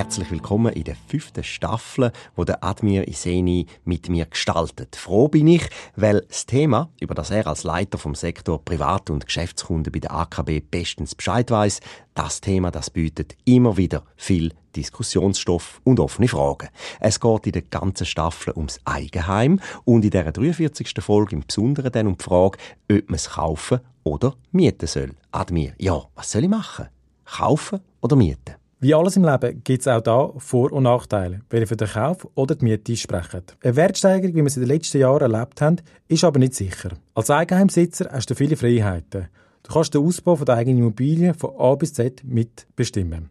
Herzlich willkommen in der fünften Staffel, wo der Admir Iseni mit mir gestaltet. Froh bin ich, weil das Thema, über das er als Leiter vom Sektor Privat- und Geschäftskunden bei der AKB bestens Bescheid weiß, das Thema, das bietet immer wieder viel Diskussionsstoff und offene Fragen. Es geht in der ganzen Staffel ums Eigenheim und in der 43. Folge im Besonderen dann um die Frage, ob man es kaufen oder mieten soll. Admir, ja, was soll ich machen? Kaufen oder mieten? Wie alles im Leben gibt es auch da Vor- und Nachteile, ihr für den Kauf oder die Miete sprechen. Eine Wertsteigerung, wie wir sie in den letzten Jahren erlebt haben, ist aber nicht sicher. Als Eigenheimsitzer hast du viele Freiheiten. Du kannst den Ausbau von der eigenen Immobilie von A bis Z mitbestimmen.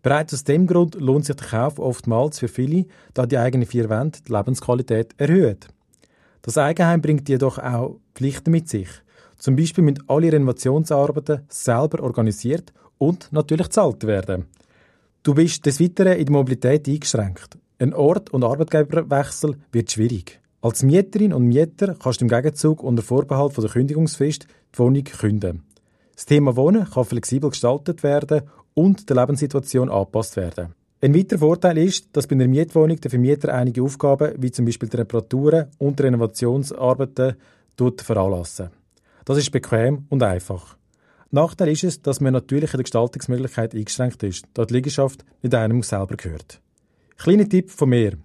Bereits aus dem Grund lohnt sich der Kauf oftmals für viele, da die eigenen vier Wände die Lebensqualität erhöht. Das Eigenheim bringt jedoch auch Pflichten mit sich. Zum Beispiel müssen alle Renovationsarbeiten selber organisiert und natürlich gezahlt werden. Du bist des Weiteren in der Mobilität eingeschränkt. Ein Ort- und Arbeitgeberwechsel wird schwierig. Als Mieterin und Mieter kannst du im Gegenzug unter Vorbehalt von der Kündigungsfrist die Wohnung künden. Das Thema Wohnen kann flexibel gestaltet werden und der Lebenssituation angepasst werden. Ein weiterer Vorteil ist, dass bei einer Mietwohnung der Vermieter einige Aufgaben, wie zum Beispiel die Reparaturen und Renovationsarbeiten, veranlassen. Das ist bequem und einfach. Nachteil ist es, dass man natürlich in der Gestaltungsmöglichkeit eingeschränkt ist, da die Liegenschaft nicht einem selber gehört. Kleiner Tipp von mir.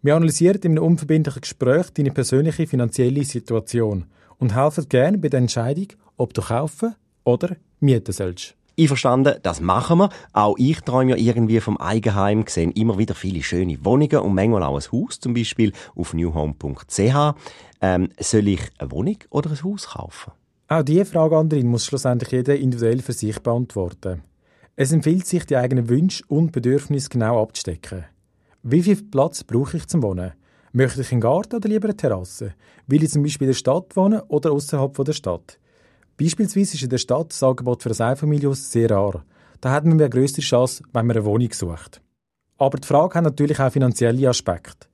Wir analysieren in einem unverbindlichen Gespräch deine persönliche finanzielle Situation und helfen gerne bei der Entscheidung, ob du kaufen oder mieten sollst. Einverstanden, das machen wir. Auch ich träume ja irgendwie vom Eigenheim, sehe immer wieder viele schöne Wohnungen und manchmal auch ein Haus, zum Beispiel auf newhome.ch. Ähm, soll ich eine Wohnung oder ein Haus kaufen? Auch diese Frage, Andrin, muss schlussendlich jeder individuell für sich beantworten. Es empfiehlt sich, die eigenen Wünsche und Bedürfnisse genau abzustecken. Wie viel Platz brauche ich zum Wohnen? Möchte ich einen Garten oder lieber eine Terrasse? Will ich zum Beispiel in der Stadt wohnen oder außerhalb der Stadt? Beispielsweise ist in der Stadt das Angebot für ein Einfamilienhaus sehr rar. Da hat man eine größere Chance, wenn man eine Wohnung sucht. Aber die Frage hat natürlich auch finanzielle Aspekte.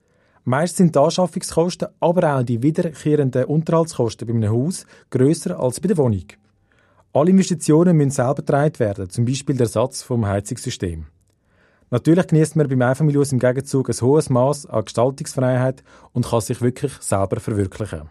Meist sind die Anschaffungskosten, aber auch die wiederkehrenden Unterhaltskosten bei einem Haus grösser als bei der Wohnung. Alle Investitionen müssen selber getragen werden, zum Beispiel der Ersatz vom Heizungssystem. Natürlich genießt man beim Einfamilienhaus im Gegenzug ein hohes Maß an Gestaltungsfreiheit und kann sich wirklich selber verwirklichen.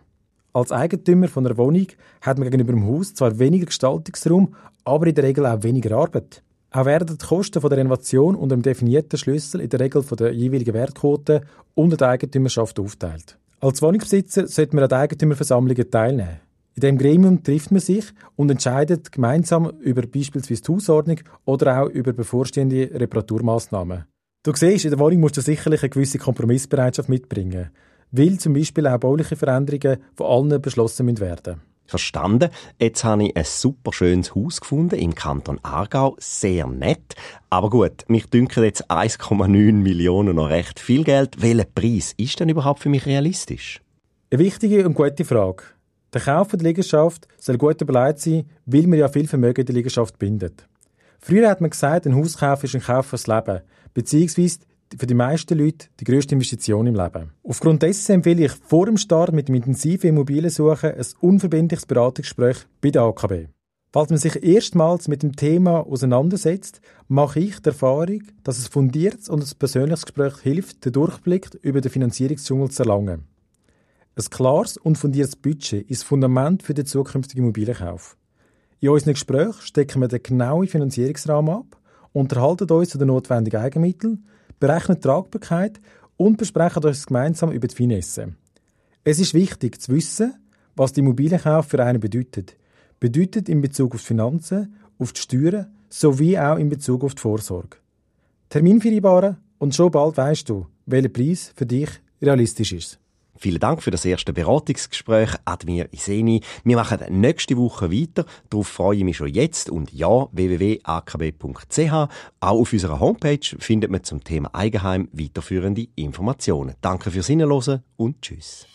Als Eigentümer von einer Wohnung hat man gegenüber dem Haus zwar weniger Gestaltungsraum, aber in der Regel auch weniger Arbeit. Auch werden die Kosten der Renovation unter dem definierten Schlüssel in der Regel von der jeweiligen Wertquote unter der Eigentümerschaft aufteilt. Als Wohnungsbesitzer sollte man an den Eigentümerversammlungen teilnehmen. In diesem Gremium trifft man sich und entscheidet gemeinsam über beispielsweise die Hausordnung oder auch über bevorstehende Reparaturmaßnahmen. Du siehst, in der Wohnung musst du sicherlich eine gewisse Kompromissbereitschaft mitbringen, weil zum Beispiel auch bauliche Veränderungen von allen beschlossen werden Verstanden. Jetzt habe ich ein super schönes Haus gefunden im Kanton Aargau. Sehr nett. Aber gut, mich dünken jetzt 1,9 Millionen noch recht viel Geld. Welcher Preis ist denn überhaupt für mich realistisch? Eine wichtige und gute Frage. Der Kauf der Liegenschaft soll gut überlegt sein, weil man ja viel Vermögen in der Liegenschaft bindet. Früher hat man gesagt, ein Hauskauf ist ein Kauf fürs Leben, beziehungsweise für die meisten Leute die grösste Investition im Leben. Aufgrund dessen empfehle ich vor dem Start mit dem intensiven Immobiliensuchen ein unverbindliches Beratungsgespräch bei der AKB. Falls man sich erstmals mit dem Thema auseinandersetzt, mache ich die Erfahrung, dass es fundiertes und ein persönliches Gespräch hilft, den Durchblick über den Finanzierungsdschungel zu erlangen. Ein klares und fundiertes Budget ist das Fundament für den zukünftigen Immobilienkauf. In unseren Gesprächen stecken wir den genauen Finanzierungsrahmen ab, unterhalten uns zu den notwendigen Eigenmitteln, berechnen Tragbarkeit und besprechen uns gemeinsam über die Finesse. Es ist wichtig zu wissen, was der Immobilienkauf für einen bedeutet. Bedeutet in Bezug auf die Finanzen, auf die Steuern sowie auch in Bezug auf die Vorsorge. Termin vereinbaren und schon bald weißt du, welcher Preis für dich realistisch ist. Vielen Dank für das erste Beratungsgespräch, Admir Iseni. Wir machen nächste Woche weiter. Darauf freue ich mich schon jetzt. Und ja, www.akb.ch. Auch auf unserer Homepage findet man zum Thema Eigenheim weiterführende Informationen. Danke fürs Hinhören und Tschüss.